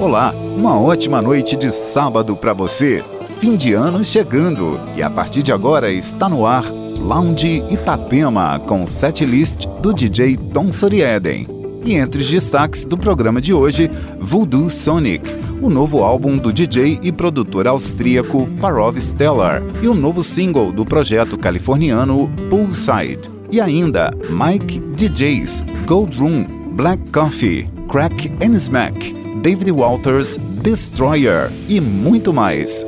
Olá, uma ótima noite de sábado para você. Fim de ano chegando e a partir de agora está no ar Lounge Itapema com setlist do DJ Tom Sorieden. E entre os destaques do programa de hoje, Voodoo Sonic, o novo álbum do DJ e produtor austríaco Parov Stellar e o novo single do projeto californiano Poolside. E ainda Mike DJs, Gold Room, Black Coffee, Crack and Smack. David Walters, Destroyer e muito mais.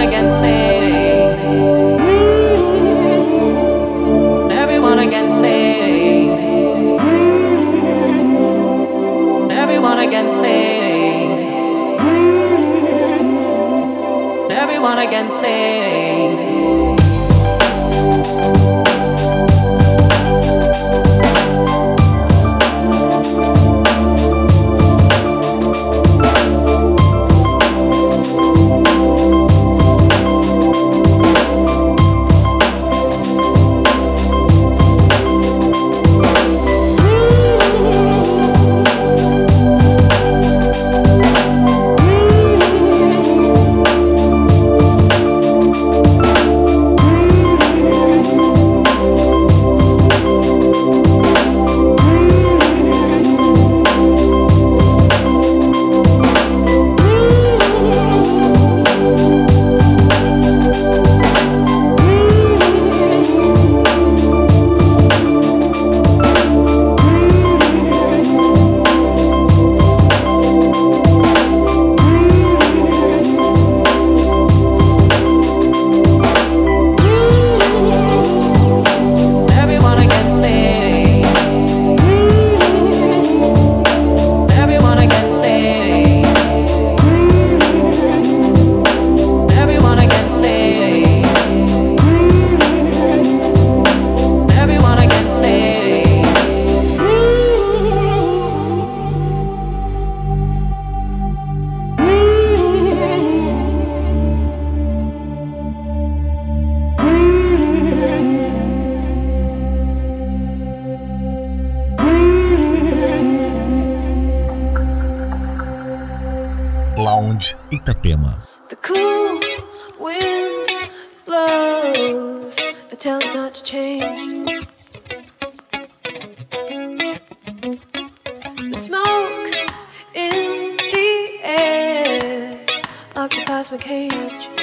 against me. Everyone against me. Everyone against me. Everyone against me. Lounge Itapema. The cool wind blows, I tell it not to change. The smoke in the air occupies my cage.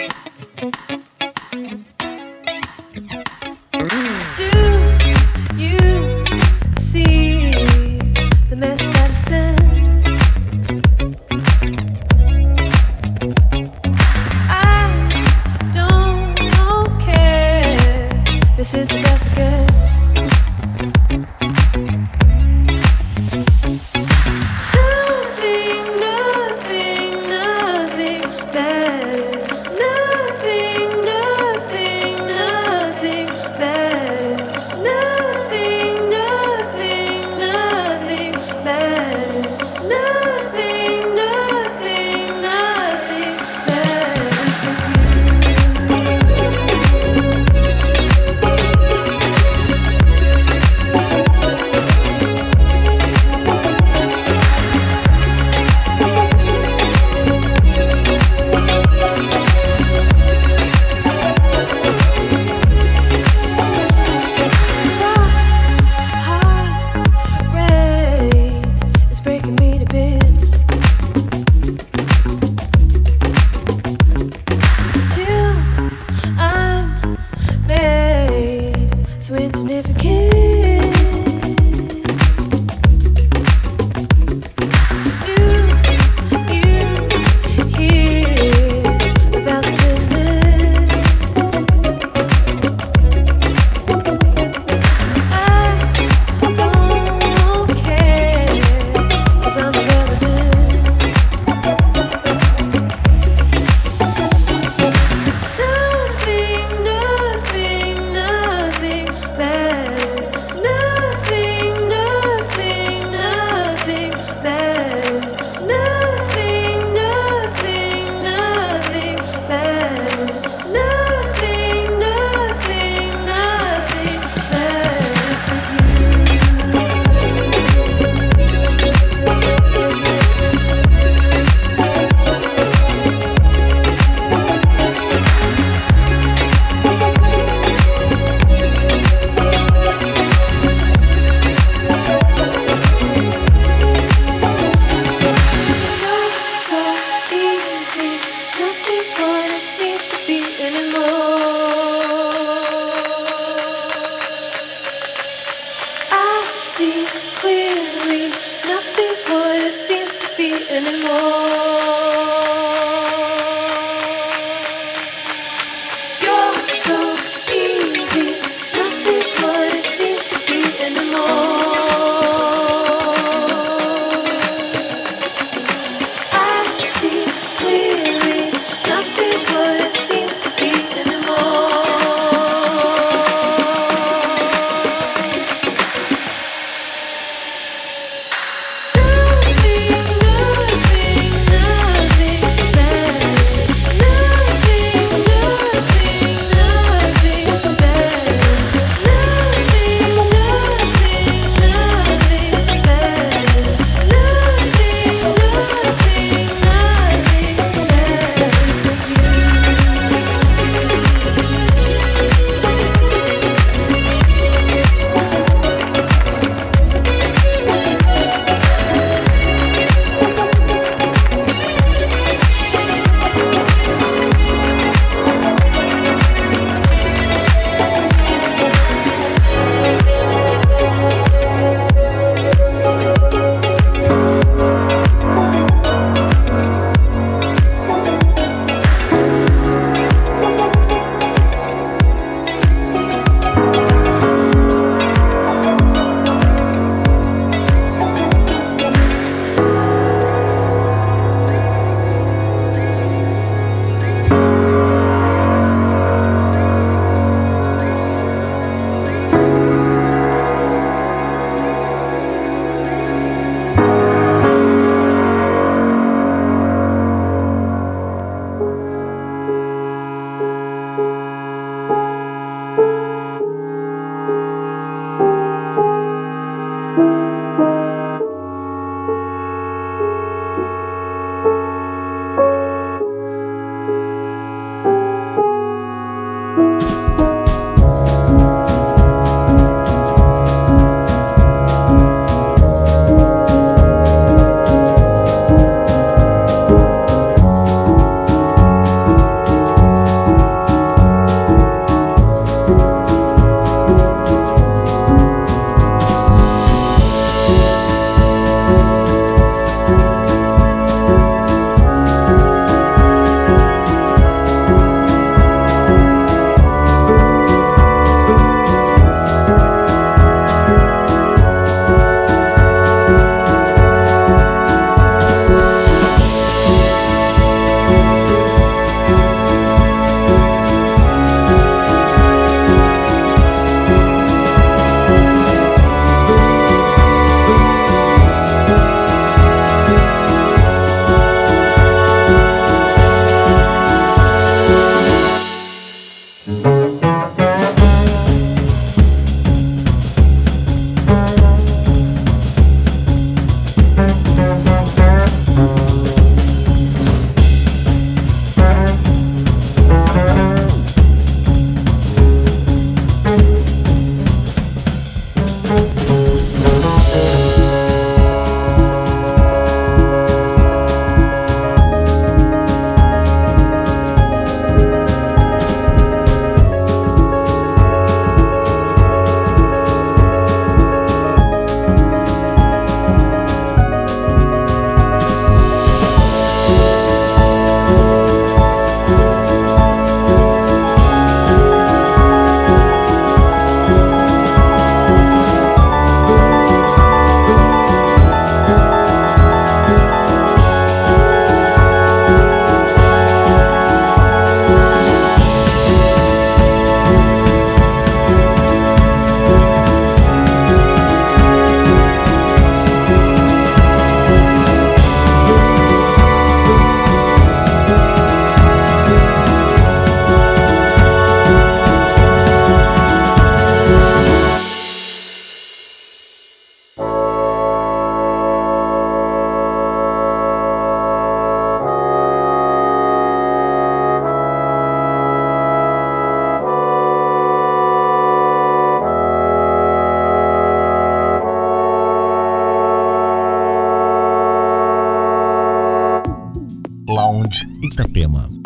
Saúde Itapema.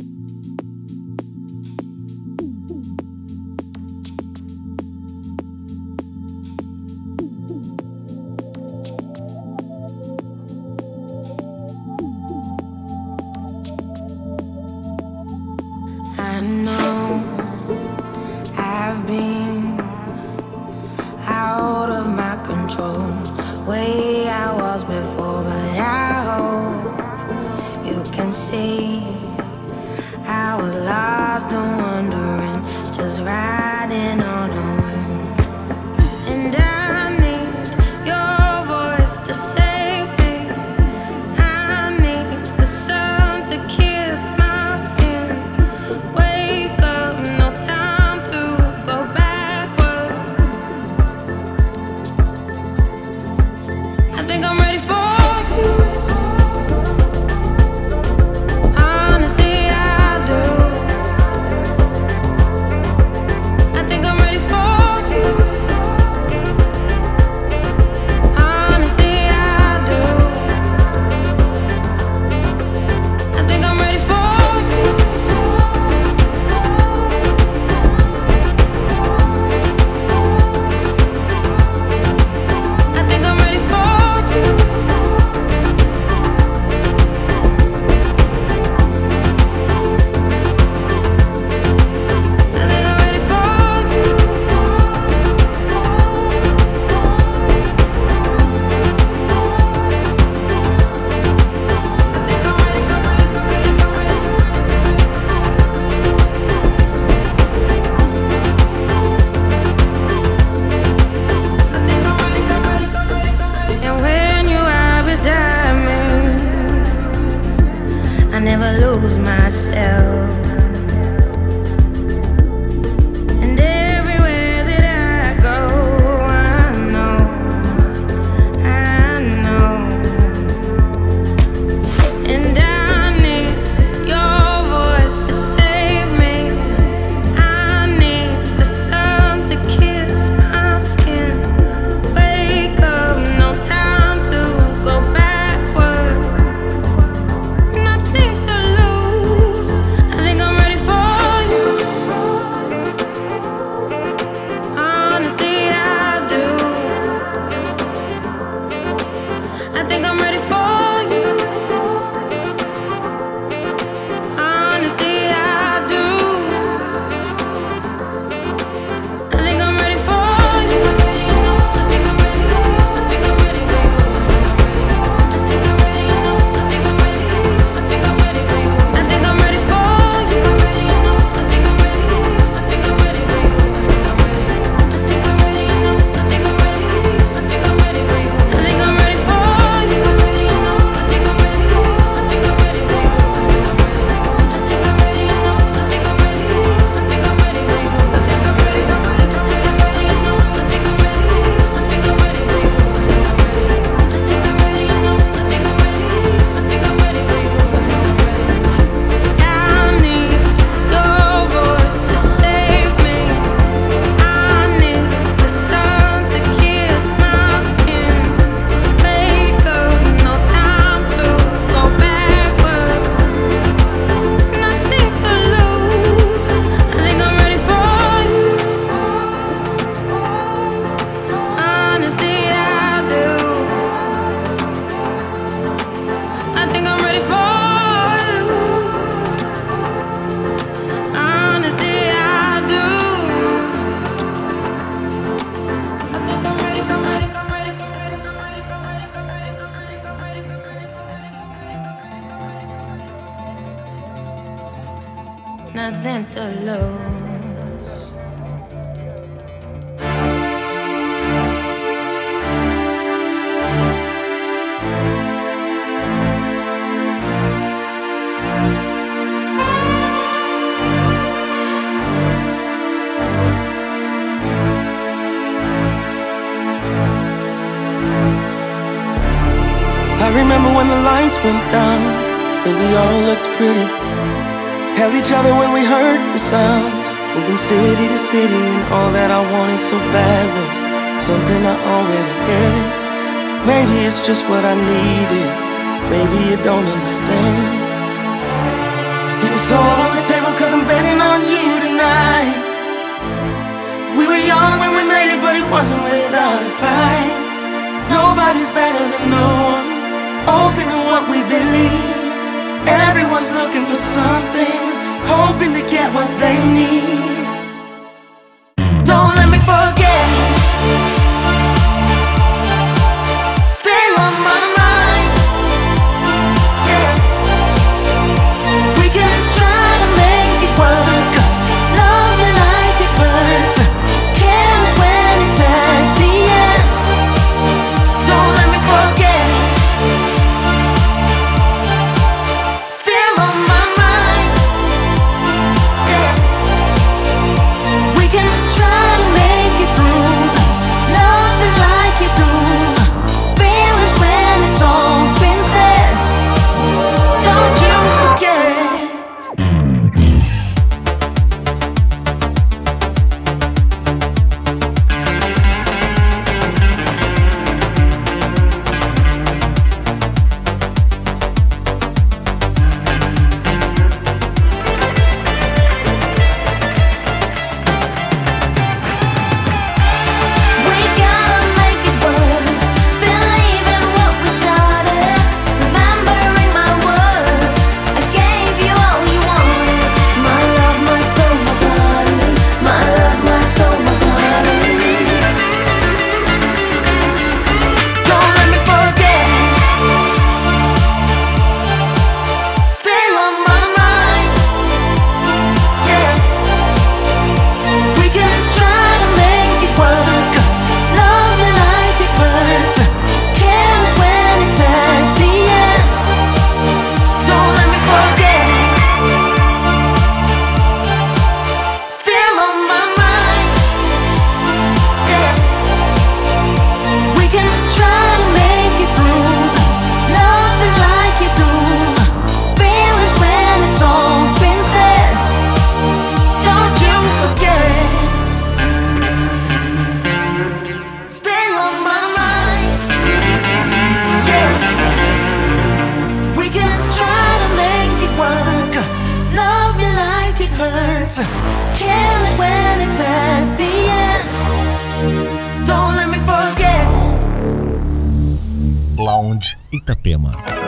Sound Itapema.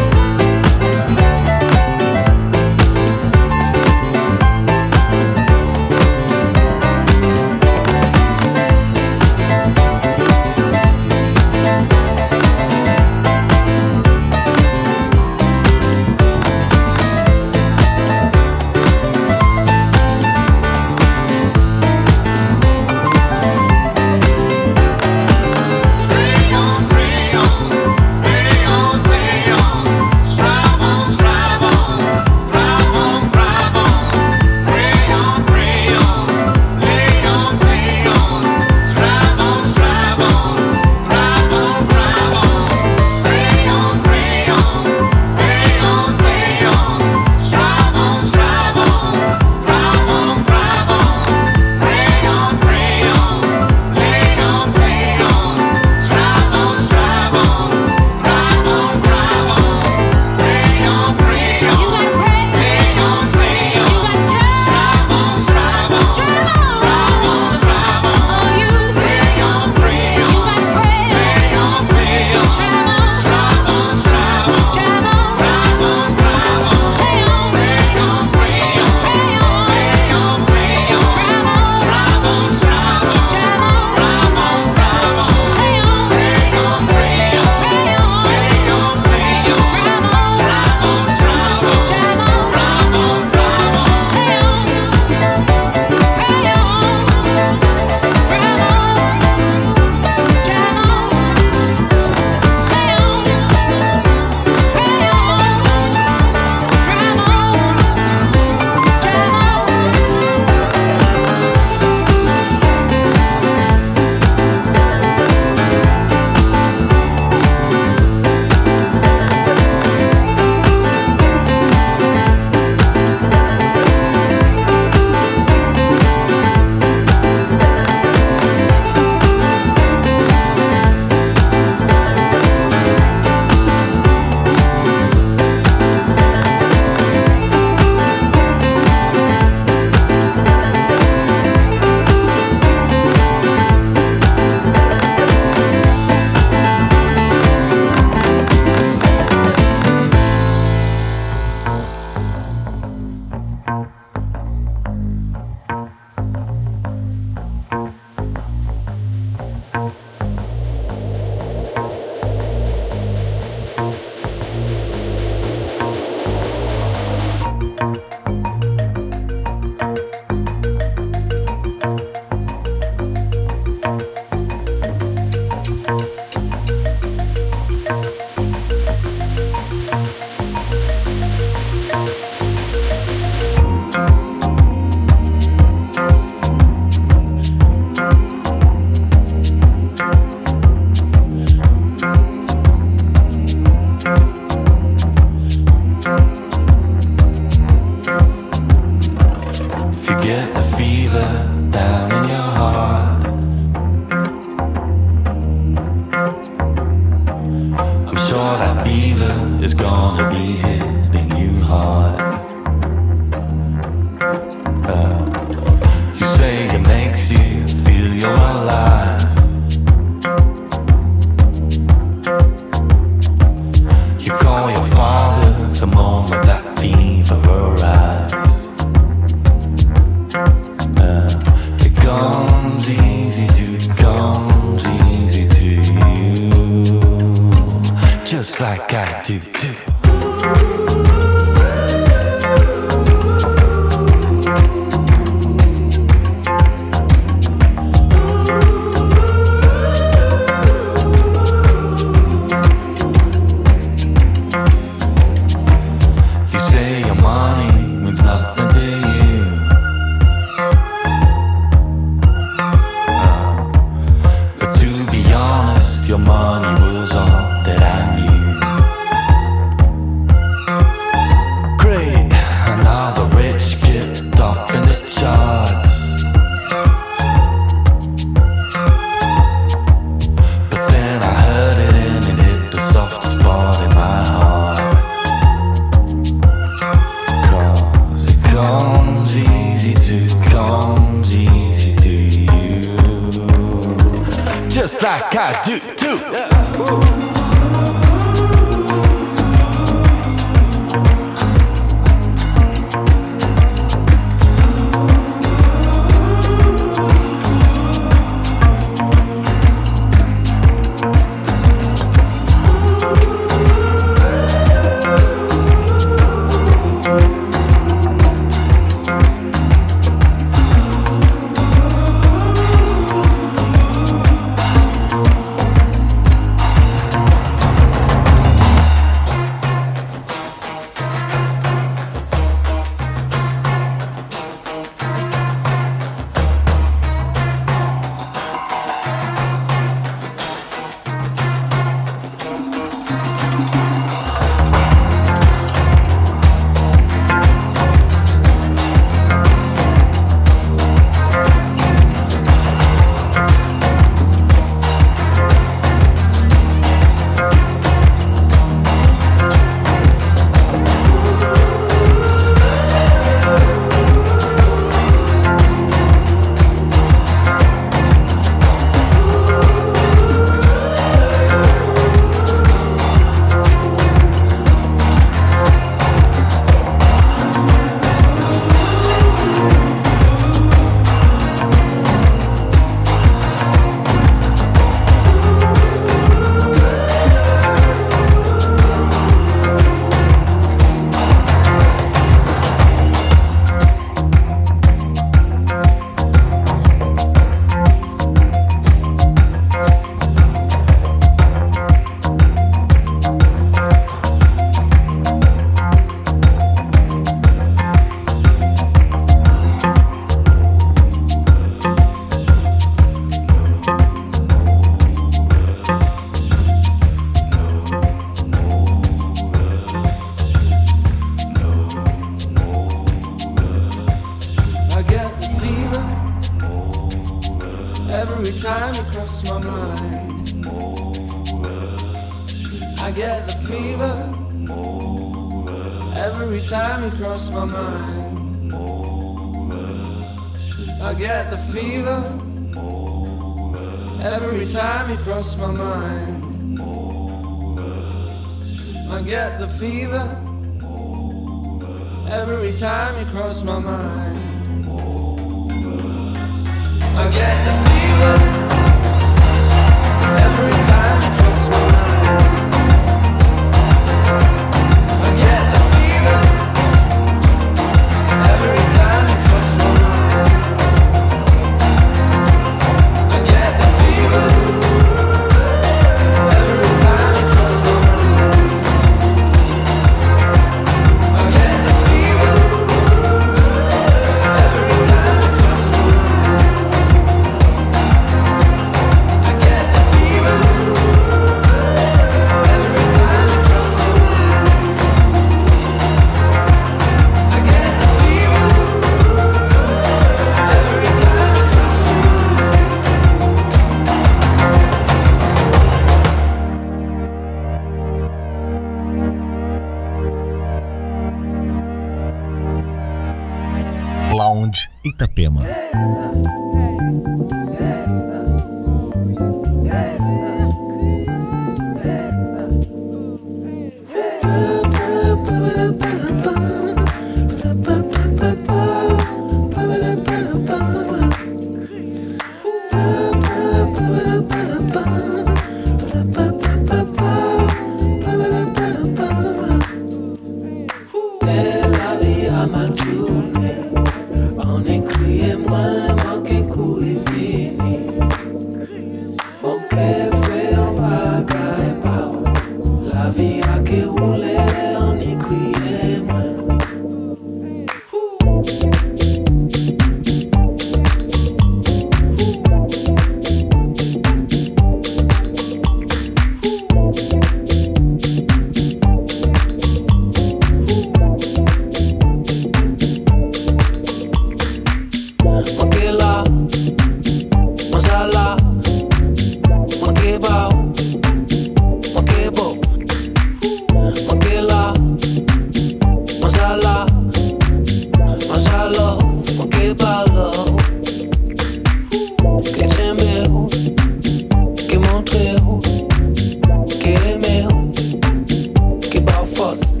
Plus.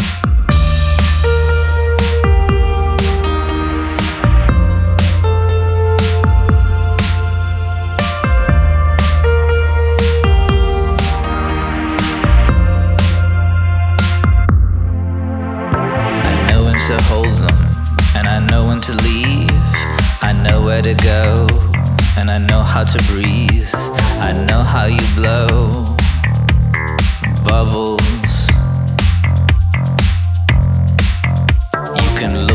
To hold them, and I know when to leave. I know where to go, and I know how to breathe. I know how you blow bubbles.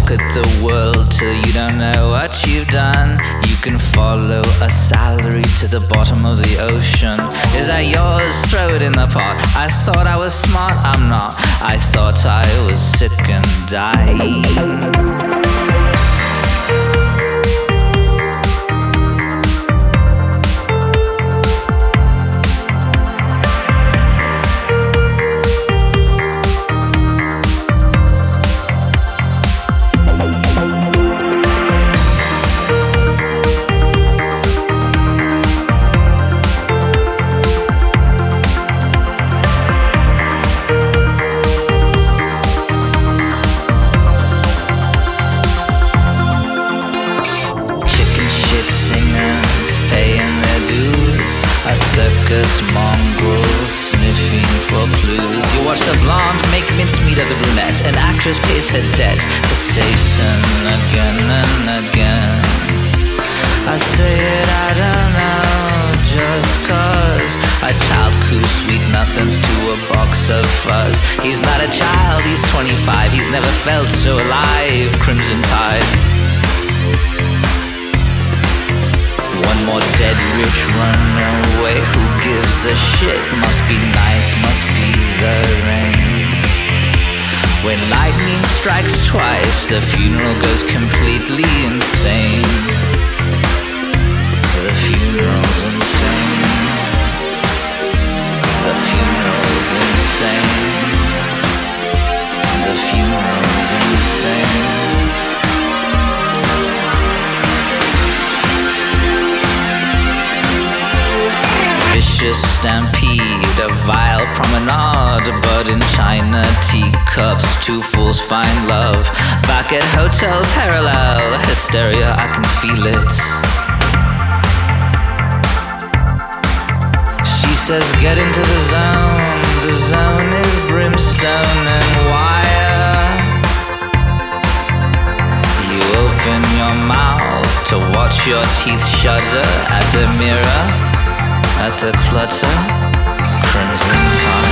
Look at the world till you don't know what you've done. You can follow a salary to the bottom of the ocean. Is that yours? Throw it in the pot. I thought I was smart, I'm not. I thought I was sick and dying. Actress pays her debt to Satan again and again. I say it, I don't know, just cause a child coo sweet nothings to a box of fuzz. He's not a child, he's 25, he's never felt so alive. Crimson Tide. One more dead rich runaway. Who gives a shit? Must be nice, must be the rain. When lightning strikes twice, the funeral goes completely insane. The funeral's insane. The funeral's insane. The funeral's insane. Vicious stampede, a vile promenade. But in China teacups, two fools find love. Back at Hotel Parallel, hysteria, I can feel it. She says, Get into the zone. The zone is brimstone and wire. You open your mouth to watch your teeth shudder at the mirror, at the clutter, crimson tide.